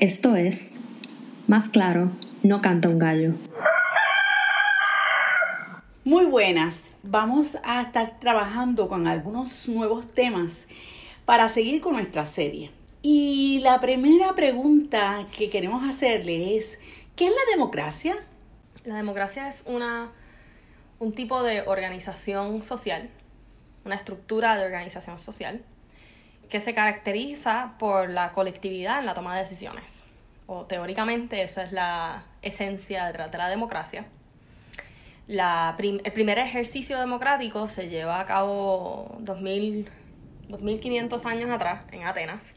Esto es, más claro, no canta un gallo. Muy buenas, vamos a estar trabajando con algunos nuevos temas para seguir con nuestra serie. Y la primera pregunta que queremos hacerle es, ¿qué es la democracia? La democracia es una, un tipo de organización social, una estructura de organización social que se caracteriza por la colectividad en la toma de decisiones. O teóricamente eso es la esencia detrás de la democracia. La el primer ejercicio democrático se lleva a cabo 2000, 2500 años atrás en Atenas,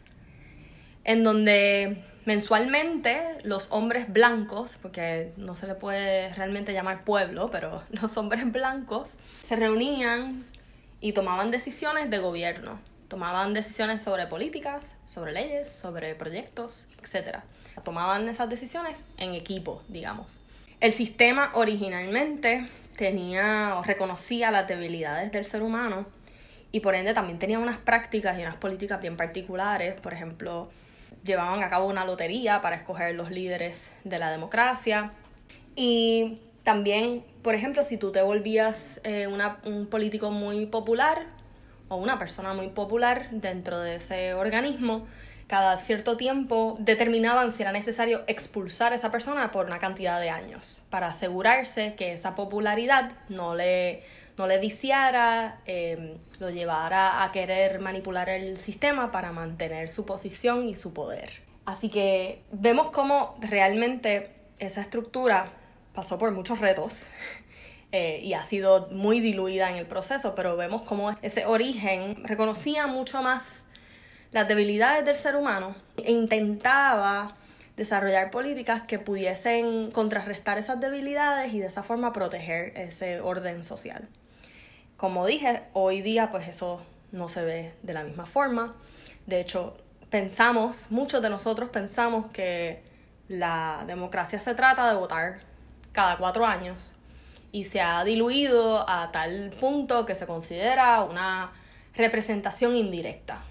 en donde mensualmente los hombres blancos, porque no se le puede realmente llamar pueblo, pero los hombres blancos se reunían y tomaban decisiones de gobierno tomaban decisiones sobre políticas, sobre leyes, sobre proyectos, etc. Tomaban esas decisiones en equipo, digamos. El sistema originalmente tenía o reconocía las debilidades del ser humano y por ende también tenía unas prácticas y unas políticas bien particulares. Por ejemplo, llevaban a cabo una lotería para escoger los líderes de la democracia y también, por ejemplo, si tú te volvías eh, un político muy popular, o una persona muy popular dentro de ese organismo, cada cierto tiempo determinaban si era necesario expulsar a esa persona por una cantidad de años, para asegurarse que esa popularidad no le, no le viciara, em, lo llevara a querer manipular el sistema para mantener su posición y su poder. Así que vemos cómo realmente esa estructura pasó por muchos retos eh, y ha sido muy diluida en el proceso, pero vemos cómo ese origen reconocía mucho más las debilidades del ser humano e intentaba desarrollar políticas que pudiesen contrarrestar esas debilidades y de esa forma proteger ese orden social. Como dije, hoy día pues eso no se ve de la misma forma. De hecho, pensamos, muchos de nosotros pensamos que la democracia se trata de votar cada cuatro años y se ha diluido a tal punto que se considera una representación indirecta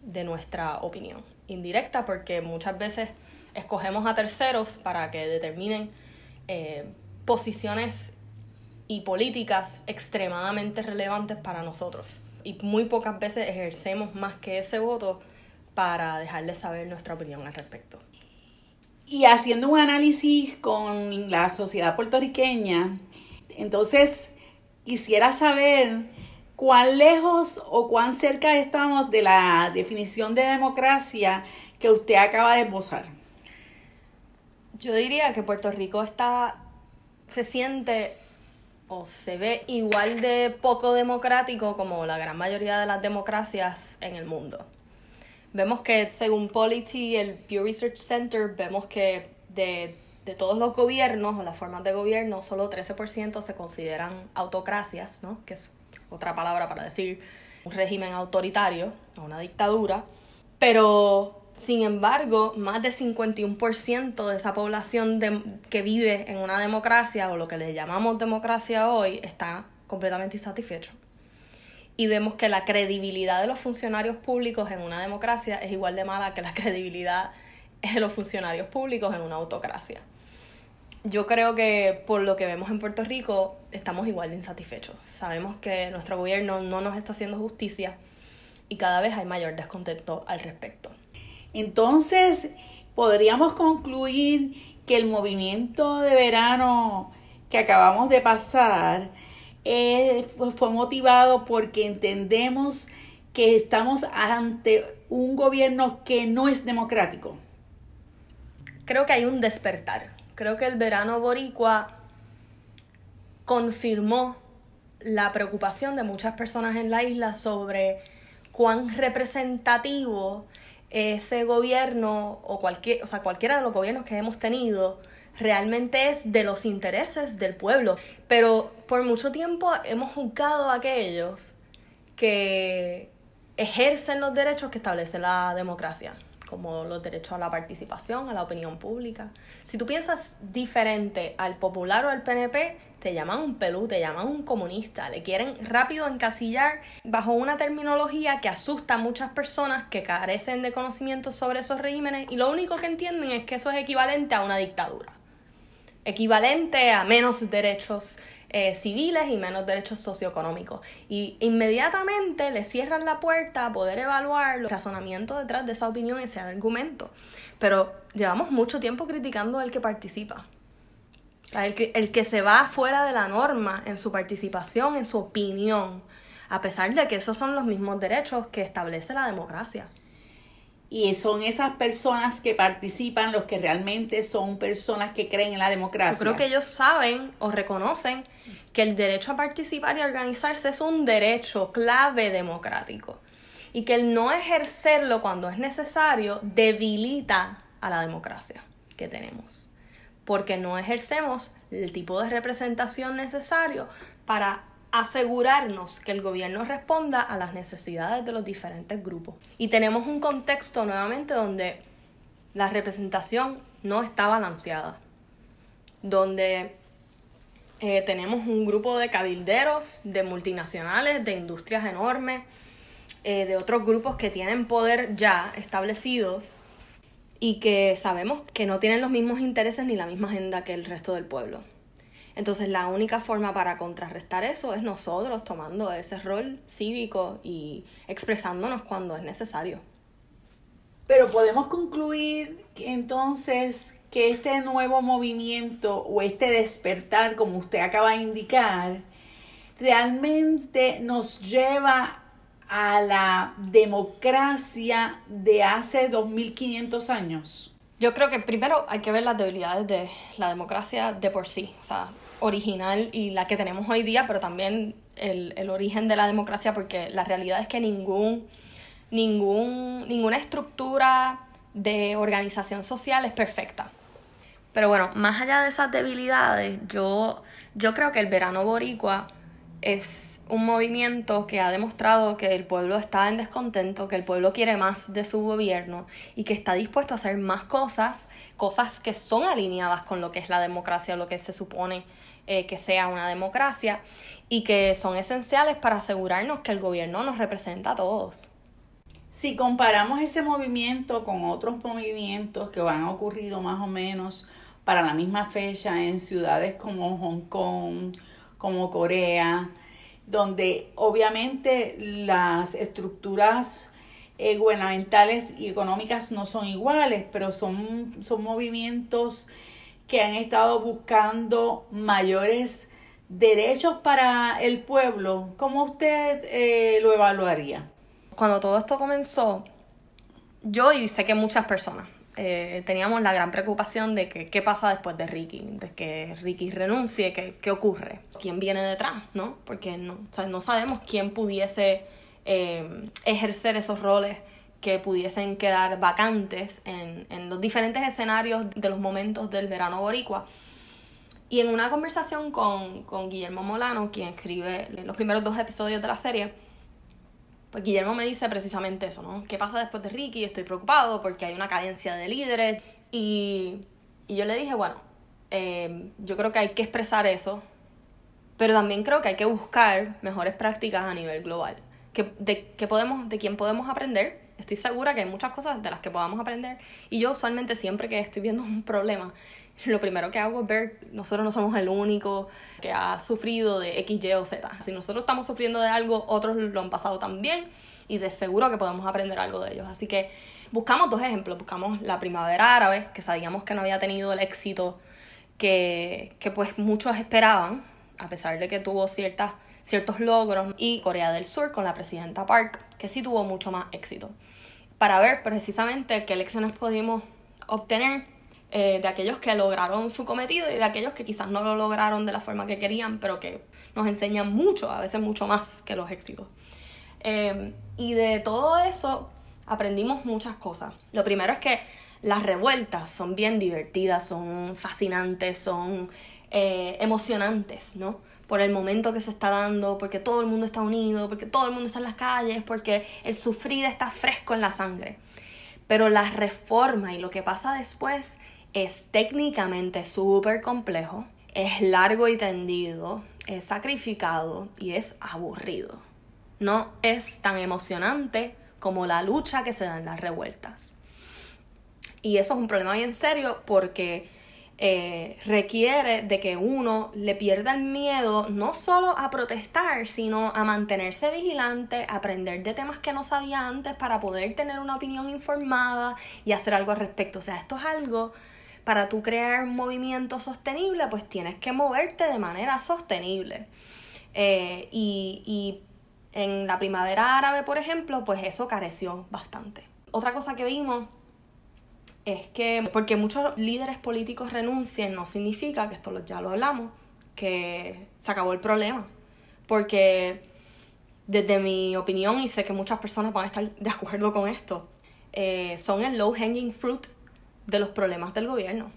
de nuestra opinión. Indirecta porque muchas veces escogemos a terceros para que determinen eh, posiciones y políticas extremadamente relevantes para nosotros. Y muy pocas veces ejercemos más que ese voto para dejarles saber nuestra opinión al respecto. Y haciendo un análisis con la sociedad puertorriqueña, entonces, quisiera saber cuán lejos o cuán cerca estamos de la definición de democracia que usted acaba de esbozar. Yo diría que Puerto Rico está, se siente o se ve igual de poco democrático como la gran mayoría de las democracias en el mundo. Vemos que según Polity, el Pew Research Center, vemos que de de todos los gobiernos o las formas de gobierno, solo 13% se consideran autocracias, ¿no? que es otra palabra para decir un régimen autoritario o una dictadura. Pero, sin embargo, más de 51% de esa población que vive en una democracia o lo que le llamamos democracia hoy está completamente insatisfecho. Y vemos que la credibilidad de los funcionarios públicos en una democracia es igual de mala que la credibilidad de los funcionarios públicos en una autocracia yo creo que por lo que vemos en Puerto Rico estamos igual de insatisfechos. Sabemos que nuestro gobierno no nos está haciendo justicia y cada vez hay mayor descontento al respecto. Entonces, podríamos concluir que el movimiento de verano que acabamos de pasar eh, fue motivado porque entendemos que estamos ante un gobierno que no es democrático. Creo que hay un despertar creo que el verano boricua confirmó la preocupación de muchas personas en la isla sobre cuán representativo ese gobierno o cualquier, o sea, cualquiera de los gobiernos que hemos tenido realmente es de los intereses del pueblo. Pero por mucho tiempo hemos juzgado a aquellos que ejercen los derechos que establece la democracia como los derechos a la participación, a la opinión pública. Si tú piensas diferente al popular o al PNP, te llaman un pelú, te llaman un comunista, le quieren rápido encasillar bajo una terminología que asusta a muchas personas que carecen de conocimiento sobre esos regímenes y lo único que entienden es que eso es equivalente a una dictadura, equivalente a menos derechos eh, civiles y menos derechos socioeconómicos. Y inmediatamente le cierran la puerta a poder evaluar los razonamientos detrás de esa opinión ese argumento. Pero llevamos mucho tiempo criticando al que participa. el, que, el que se va fuera de la norma en su participación, en su opinión, a pesar de que esos son los mismos derechos que establece la democracia. Y son esas personas que participan los que realmente son personas que creen en la democracia. Yo creo que ellos saben o reconocen que el derecho a participar y a organizarse es un derecho clave democrático y que el no ejercerlo cuando es necesario debilita a la democracia que tenemos, porque no ejercemos el tipo de representación necesario para asegurarnos que el gobierno responda a las necesidades de los diferentes grupos. Y tenemos un contexto nuevamente donde la representación no está balanceada, donde eh, tenemos un grupo de cabilderos, de multinacionales, de industrias enormes, eh, de otros grupos que tienen poder ya establecidos y que sabemos que no tienen los mismos intereses ni la misma agenda que el resto del pueblo. Entonces la única forma para contrarrestar eso es nosotros tomando ese rol cívico y expresándonos cuando es necesario. Pero podemos concluir que entonces que este nuevo movimiento o este despertar, como usted acaba de indicar, realmente nos lleva a la democracia de hace 2500 años? Yo creo que primero hay que ver las debilidades de la democracia de por sí, o sea, original y la que tenemos hoy día, pero también el, el origen de la democracia, porque la realidad es que ningún, ningún, ninguna estructura de organización social es perfecta. Pero bueno, más allá de esas debilidades, yo, yo creo que el verano boricua es un movimiento que ha demostrado que el pueblo está en descontento, que el pueblo quiere más de su gobierno y que está dispuesto a hacer más cosas, cosas que son alineadas con lo que es la democracia, lo que se supone eh, que sea una democracia y que son esenciales para asegurarnos que el gobierno nos representa a todos. Si comparamos ese movimiento con otros movimientos que han ocurrido más o menos para la misma fecha en ciudades como Hong Kong, como Corea, donde obviamente las estructuras eh, gubernamentales y económicas no son iguales, pero son, son movimientos que han estado buscando mayores derechos para el pueblo. ¿Cómo usted eh, lo evaluaría? Cuando todo esto comenzó, yo y sé que muchas personas, eh, teníamos la gran preocupación de que qué pasa después de Ricky, de que Ricky renuncie, qué ocurre, quién viene detrás, ¿no? Porque no, no sabemos quién pudiese eh, ejercer esos roles que pudiesen quedar vacantes en, en los diferentes escenarios de los momentos del verano boricua. Y en una conversación con, con Guillermo Molano, quien escribe los primeros dos episodios de la serie, pues Guillermo me dice precisamente eso, ¿no? ¿Qué pasa después de Ricky? Estoy preocupado porque hay una cadencia de líderes. Y, y yo le dije, bueno, eh, yo creo que hay que expresar eso, pero también creo que hay que buscar mejores prácticas a nivel global. Que, de, que podemos, de quién podemos aprender. Estoy segura que hay muchas cosas de las que podamos aprender. Y yo usualmente siempre que estoy viendo un problema, lo primero que hago es ver, nosotros no somos el único que ha sufrido de X, Y o Z. Si nosotros estamos sufriendo de algo, otros lo han pasado también y de seguro que podemos aprender algo de ellos. Así que buscamos dos ejemplos. Buscamos la primavera árabe, que sabíamos que no había tenido el éxito que, que pues muchos esperaban, a pesar de que tuvo ciertas, ciertos logros, y Corea del Sur con la presidenta Park, que sí tuvo mucho más éxito. Para ver precisamente qué lecciones pudimos obtener eh, de aquellos que lograron su cometido y de aquellos que quizás no lo lograron de la forma que querían, pero que nos enseñan mucho, a veces mucho más que los éxitos. Eh, y de todo eso aprendimos muchas cosas. Lo primero es que las revueltas son bien divertidas, son fascinantes, son eh, emocionantes, ¿no? Por el momento que se está dando, porque todo el mundo está unido, porque todo el mundo está en las calles, porque el sufrir está fresco en la sangre. Pero la reforma y lo que pasa después es técnicamente súper complejo, es largo y tendido, es sacrificado y es aburrido. No es tan emocionante como la lucha que se da en las revueltas. Y eso es un problema bien serio porque eh, requiere de que uno le pierda el miedo no solo a protestar, sino a mantenerse vigilante, aprender de temas que no sabía antes para poder tener una opinión informada y hacer algo al respecto. O sea, esto es algo para tú crear un movimiento sostenible, pues tienes que moverte de manera sostenible. Eh, y, y en la primavera árabe, por ejemplo, pues eso careció bastante. Otra cosa que vimos es que porque muchos líderes políticos renuncien no significa, que esto ya lo hablamos, que se acabó el problema. Porque desde mi opinión, y sé que muchas personas van a estar de acuerdo con esto, eh, son el low hanging fruit de los problemas del gobierno.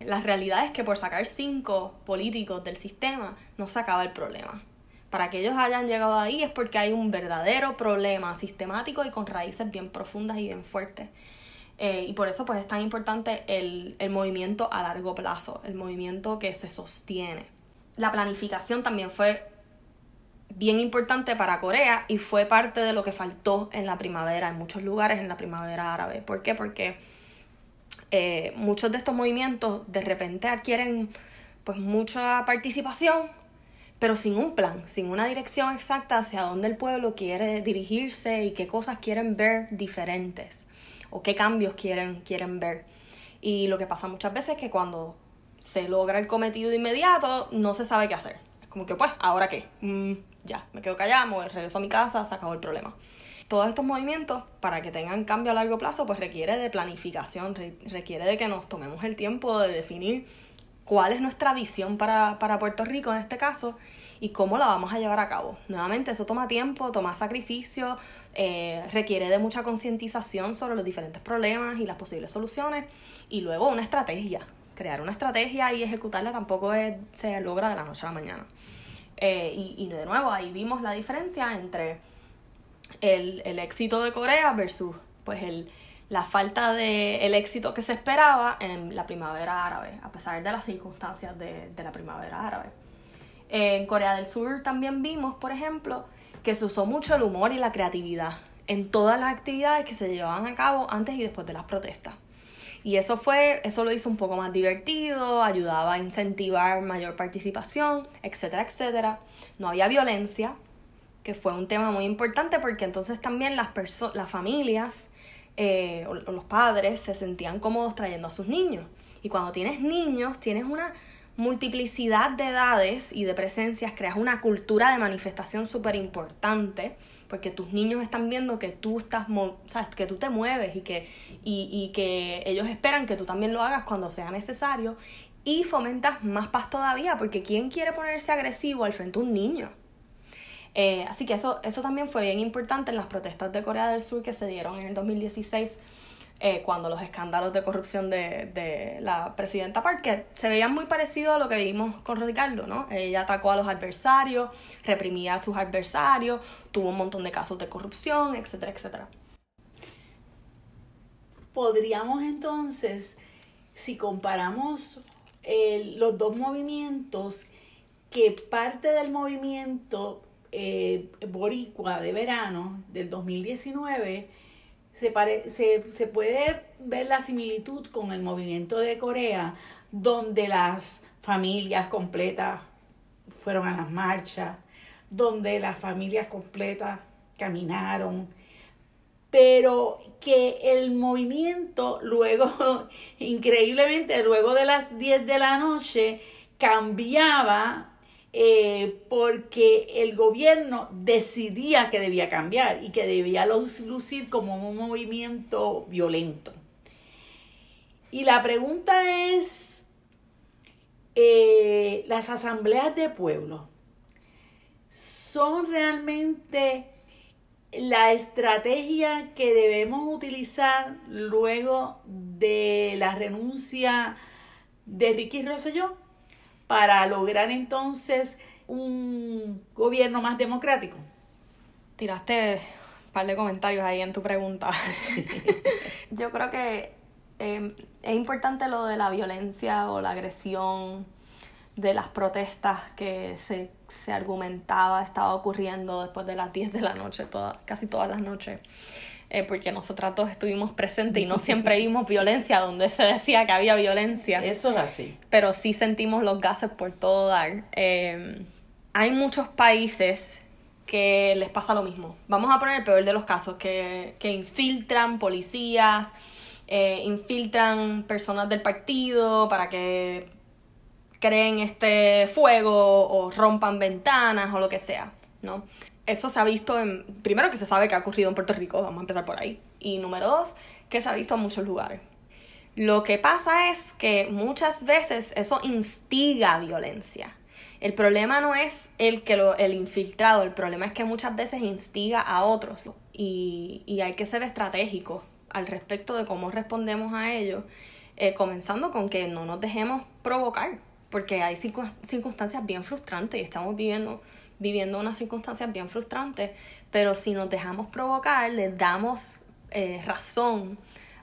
La realidad es que por sacar cinco políticos del sistema no se acaba el problema. Para que ellos hayan llegado ahí es porque hay un verdadero problema sistemático y con raíces bien profundas y bien fuertes. Eh, y por eso pues es tan importante el, el movimiento a largo plazo, el movimiento que se sostiene. La planificación también fue bien importante para Corea y fue parte de lo que faltó en la primavera, en muchos lugares en la primavera árabe. ¿Por qué? Porque eh, muchos de estos movimientos de repente adquieren pues mucha participación, pero sin un plan, sin una dirección exacta hacia dónde el pueblo quiere dirigirse y qué cosas quieren ver diferentes o qué cambios quieren, quieren ver. Y lo que pasa muchas veces es que cuando se logra el cometido inmediato, no se sabe qué hacer. Es como que, pues, ¿ahora qué? Mm, ya, me quedo callado, regreso a mi casa, se acabó el problema. Todos estos movimientos, para que tengan cambio a largo plazo, pues requiere de planificación, requiere de que nos tomemos el tiempo de definir cuál es nuestra visión para, para Puerto Rico en este caso y cómo la vamos a llevar a cabo. Nuevamente, eso toma tiempo, toma sacrificio, eh, requiere de mucha concientización sobre los diferentes problemas y las posibles soluciones y luego una estrategia. Crear una estrategia y ejecutarla tampoco se logra de la noche a la mañana. Eh, y, de nuevo, ahí vimos la diferencia entre el, éxito de Corea versus pues el, la falta de el éxito que se esperaba en la primavera árabe, a pesar de las circunstancias de, de la primavera árabe. En Corea del Sur también vimos, por ejemplo, que se usó mucho el humor y la creatividad en todas las actividades que se llevaban a cabo antes y después de las protestas. Y eso fue, eso lo hizo un poco más divertido, ayudaba a incentivar mayor participación, etcétera, etcétera. No había violencia, que fue un tema muy importante porque entonces también las, las familias eh, o los padres se sentían cómodos trayendo a sus niños. Y cuando tienes niños, tienes una multiplicidad de edades y de presencias, creas una cultura de manifestación súper importante, porque tus niños están viendo que tú estás, sabes, que tú te mueves y que, y, que ellos esperan que tú también lo hagas cuando sea necesario, y fomentas más paz todavía, porque ¿quién quiere ponerse agresivo al frente de un niño? Eh, así que eso, eso también fue bien importante en las protestas de Corea del Sur que se dieron en el 2016 eh, cuando los escándalos de corrupción de, de, la presidenta Park, que se veían muy parecidos a lo que vimos con Rodicardo, ¿no? Ella atacó a los adversarios, reprimía a sus adversarios, tuvo un montón de casos de corrupción, etcétera, etcétera. Podríamos entonces, si comparamos los dos movimientos, que parte del movimiento eh, boricua de verano del 2019 se, se, puede ver la similitud con el movimiento de Corea, donde las familias completas fueron a las marchas, donde las familias completas caminaron, pero que el movimiento luego, increíblemente, luego de las 10 de la noche, cambiaba eh, porque el gobierno decidía que debía cambiar y que debía lucir como un movimiento violento. Y la pregunta es, eh, ¿las asambleas de pueblo son realmente la estrategia que debemos utilizar luego de la renuncia de Ricky Rosselló? Para lograr entonces un gobierno más democrático? Tiraste un par de comentarios ahí en tu pregunta. Yo creo que em, es importante lo de la violencia o la agresión de las protestas que se, se argumentaba estaba ocurriendo después de las 10 de la noche, toda, casi todas las noches. Eh, porque nosotras dos estuvimos presentes y no siempre vimos violencia donde se decía que había violencia. Eso es así. Pero sí sentimos los gases por todo dar. Eh, hay muchos países que les pasa lo mismo. Vamos a poner el peor de los casos, que, que infiltran policías, eh, infiltran personas del partido para que creen este fuego o rompan ventanas o lo que sea, ¿no? Eso se ha visto en, primero que se sabe que ha ocurrido en Puerto Rico, vamos a empezar por ahí, y número dos, que se ha visto en muchos lugares. Lo que pasa es que muchas veces eso instiga violencia. El problema no es el que lo, el infiltrado, el problema es que muchas veces instiga a otros y, y hay que ser estratégicos al respecto de cómo respondemos a ello, eh, comenzando con que no nos dejemos provocar, porque hay circunstancias bien frustrantes y estamos viviendo, viviendo unas circunstancias bien frustrantes, pero si nos dejamos provocar, les damos eh, razón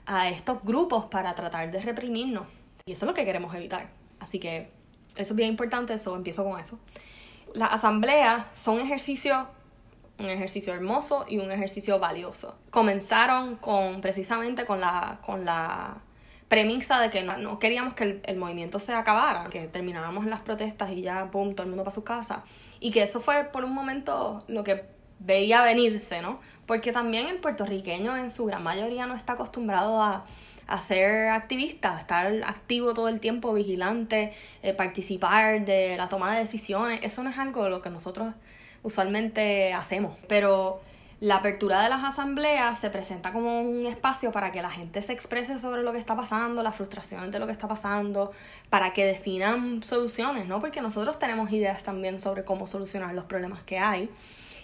a estos grupos para tratar de reprimirnos. Y eso es lo que queremos evitar. Así que eso es bien importante, eso empiezo con eso. Las asambleas son ejercicios, un ejercicio hermoso y un ejercicio valioso. Comenzaron con precisamente con la, con la premisa de que no, queríamos que el, movimiento se acabara, que terminábamos las protestas y ya, pum, todo el mundo para su casa. Y que eso fue por un momento lo que veía venirse, ¿no? Porque también el puertorriqueño en su gran mayoría no está acostumbrado a, a ser activista, estar activo todo el tiempo, vigilante, eh, participar de la toma de decisiones. Eso no es algo de lo que nosotros usualmente hacemos. Pero la apertura de las asambleas se presenta como un espacio para que la gente se exprese sobre lo que está pasando, las frustraciones de lo que está pasando, para que definan soluciones, ¿no? Porque nosotros tenemos ideas también sobre cómo solucionar los problemas que hay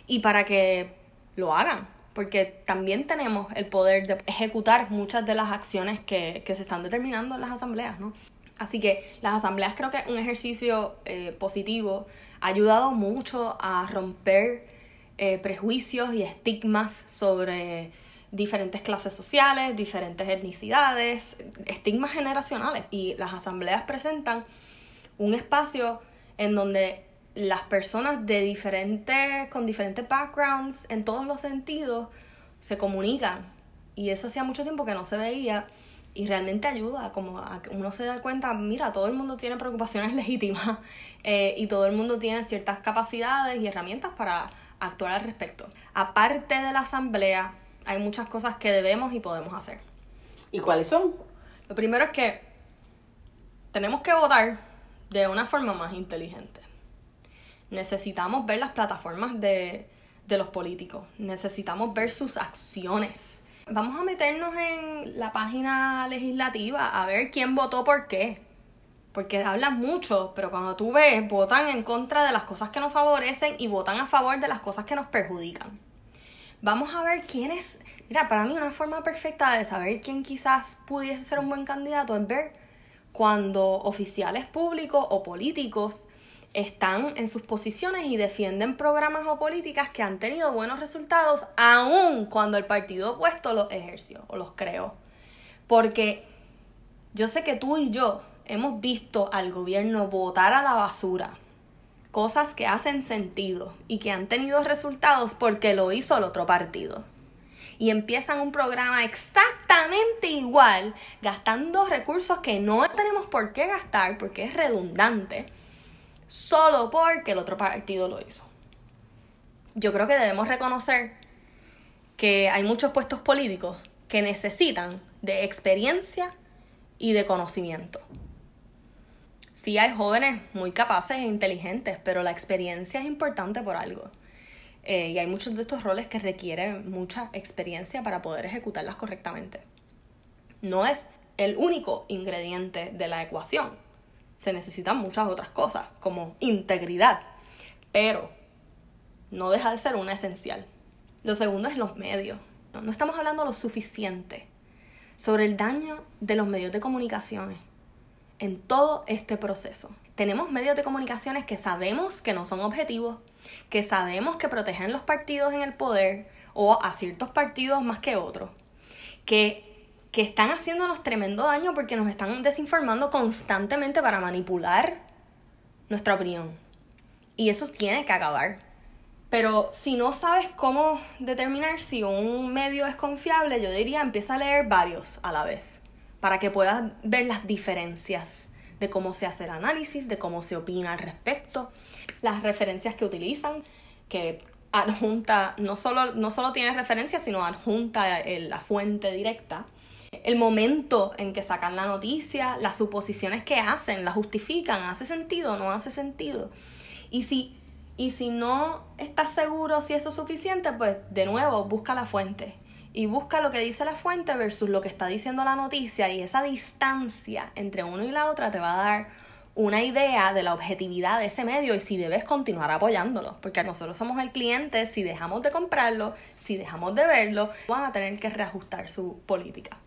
y para que lo hagan, porque también tenemos el poder de ejecutar muchas de las acciones que, se están determinando en las asambleas, ¿no? Así que las asambleas creo que es un ejercicio eh, positivo, ha ayudado mucho a romper eh, prejuicios y estigmas sobre diferentes clases sociales, diferentes etnicidades, estigmas generacionales. Y las asambleas presentan un espacio en donde las personas de diferentes, con diferentes backgrounds en todos los sentidos se comunican. Y eso hacía mucho tiempo que no se veía y realmente ayuda, a que uno se da cuenta, mira, todo el mundo tiene preocupaciones legítimas eh, y todo el mundo tiene ciertas capacidades y herramientas para actuar al respecto. Aparte de la asamblea, hay muchas cosas que debemos y podemos hacer. ¿Y cuáles son? Lo primero es que tenemos que votar de una forma más inteligente necesitamos ver las plataformas de, los políticos, necesitamos ver sus acciones. Vamos a meternos en la página legislativa a ver quién votó por qué. Porque hablan mucho, pero cuando tú ves, votan en contra de las cosas que nos favorecen y votan a favor de las cosas que nos perjudican. Vamos a ver quién es. Mira, para mí una forma perfecta de saber quién quizás pudiese ser un buen candidato es ver cuando oficiales públicos o políticos están en sus posiciones y defienden programas o políticas que han tenido buenos resultados aun cuando el partido opuesto los ejerció o los creó. Porque yo sé que tú y yo hemos visto al gobierno votar a la basura cosas que hacen sentido y que han tenido resultados porque lo hizo el otro partido. Y empiezan un programa exactamente igual, gastando recursos que no tenemos por qué gastar porque es redundante solo porque el otro partido lo hizo. Yo creo que debemos reconocer que hay muchos puestos políticos que necesitan de experiencia y de conocimiento. Sí hay jóvenes muy capaces e inteligentes, pero la experiencia es importante por algo. Eh, y hay muchos de estos roles que requieren mucha experiencia para poder ejecutarlas correctamente. No es el único ingrediente de la ecuación, se necesitan muchas otras cosas, como integridad, pero no deja de ser una esencial. Lo segundo es los medios. No, estamos hablando lo suficiente sobre el daño de los medios de comunicaciones en todo este proceso. Tenemos medios de comunicaciones que sabemos que no son objetivos, que sabemos que protegen los partidos en el poder o a ciertos partidos más que otros, que, que están haciéndonos tremendo daño porque nos están desinformando constantemente para manipular nuestra opinión. Y eso tiene que acabar. Pero si no sabes cómo determinar si un medio es confiable, yo diría empieza a leer varios a la vez, para que puedas ver las diferencias de cómo se hace el análisis, de cómo se opina al respecto, las referencias que utilizan, que adjunta, no solo, no solo tiene referencias, sino adjunta la fuente directa, el momento en que sacan la noticia, las suposiciones que hacen, las justifican, ¿hace sentido o no hace sentido? Y si y si no estás seguro si eso es suficiente, pues de nuevo busca la fuente. Y busca lo que dice la fuente versus lo que está diciendo la noticia. Y esa distancia entre uno y la otra te va a dar una idea de la objetividad de ese medio y si debes continuar apoyándolo. Porque nosotros somos el cliente, si dejamos de comprarlo, si dejamos de verlo, van a tener que reajustar su política.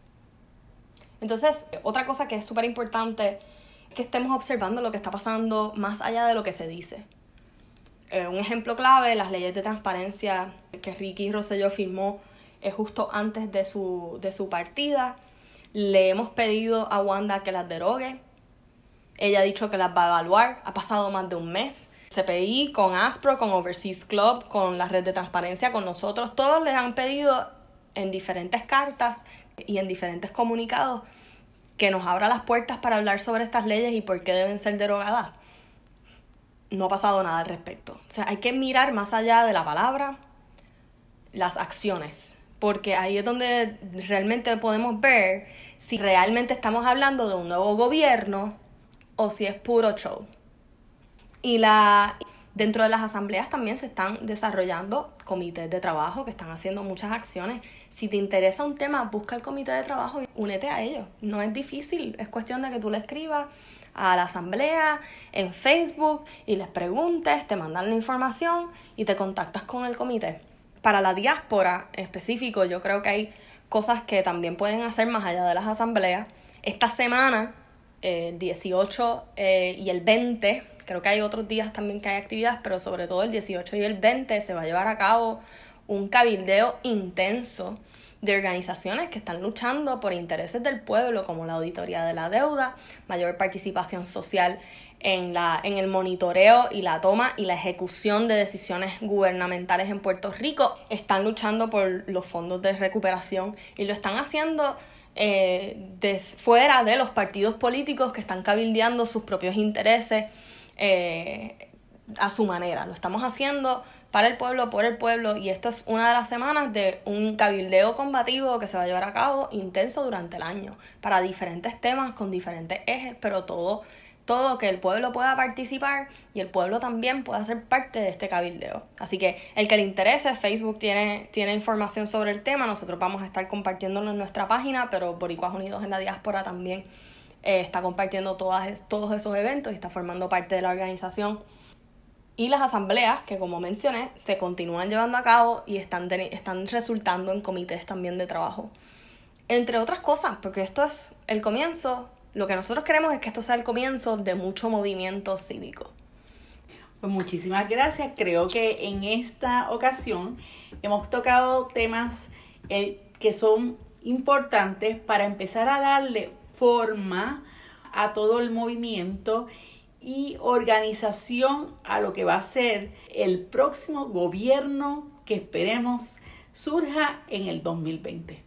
Entonces, otra cosa que es súper importante es que estemos observando lo que está pasando más allá de lo que se dice. Eh, un ejemplo clave, las leyes de transparencia que Ricky Rosselló firmó es justo antes de su, de su partida. Le hemos pedido a Wanda que las derogue. Ella ha dicho que las va a evaluar. Ha pasado más de un mes. CPI, con ASPRO, con Overseas Club, con la red de transparencia, con nosotros, todos les han pedido en diferentes cartas y en diferentes comunicados que nos abra las puertas para hablar sobre estas leyes y por qué deben ser derogadas no ha pasado nada al respecto. O sea, hay que mirar más allá de la palabra, las acciones, porque ahí es donde realmente podemos ver si realmente estamos hablando de un nuevo gobierno o si es puro show. Y la dentro de las asambleas también se están desarrollando comités de trabajo que están haciendo muchas acciones. Si te interesa un tema, busca el comité de trabajo y únete a ellos. No es difícil, es cuestión de que tú le escribas a la asamblea en Facebook y les preguntes, te mandan la información y te contactas con el comité. Para la diáspora en específico, yo creo que hay cosas que también pueden hacer más allá de las asambleas. Esta semana, el 18 eh, y el 20, creo que hay otros días también que hay actividades, pero sobre todo el 18 y el 20 se va a llevar a cabo un cabildeo intenso de organizaciones que están luchando por intereses del pueblo, como la auditoría de la deuda, mayor participación social en, la, en el monitoreo y la toma y la ejecución de decisiones gubernamentales en Puerto Rico. Están luchando por los fondos de recuperación y lo están haciendo eh, fuera de los partidos políticos que están cabildeando sus propios intereses eh, a su manera. Lo estamos haciendo para el pueblo, por el pueblo, y esto es una de las semanas de un cabildeo combativo que se va a llevar a cabo intenso durante el año, para diferentes temas, con diferentes ejes, pero todo, todo que el pueblo pueda participar y el pueblo también pueda ser parte de este cabildeo. Así que el que le interese, Facebook tiene, tiene información sobre el tema, nosotros vamos a estar compartiéndolo en nuestra página, pero Boricuas Unidos en la Diáspora también eh, está compartiendo todos esos eventos y está formando parte de la organización y las asambleas, que como mencioné, se continúan llevando a cabo y están, están resultando en comités también de trabajo. Entre otras cosas, porque esto es el comienzo, lo que nosotros queremos es que esto sea el comienzo de mucho movimiento cívico. Pues muchísimas gracias. Creo que en esta ocasión hemos tocado temas eh, que son importantes para empezar a darle forma a todo el movimiento y organización a lo que va a ser el próximo gobierno que esperemos surja en el 2020.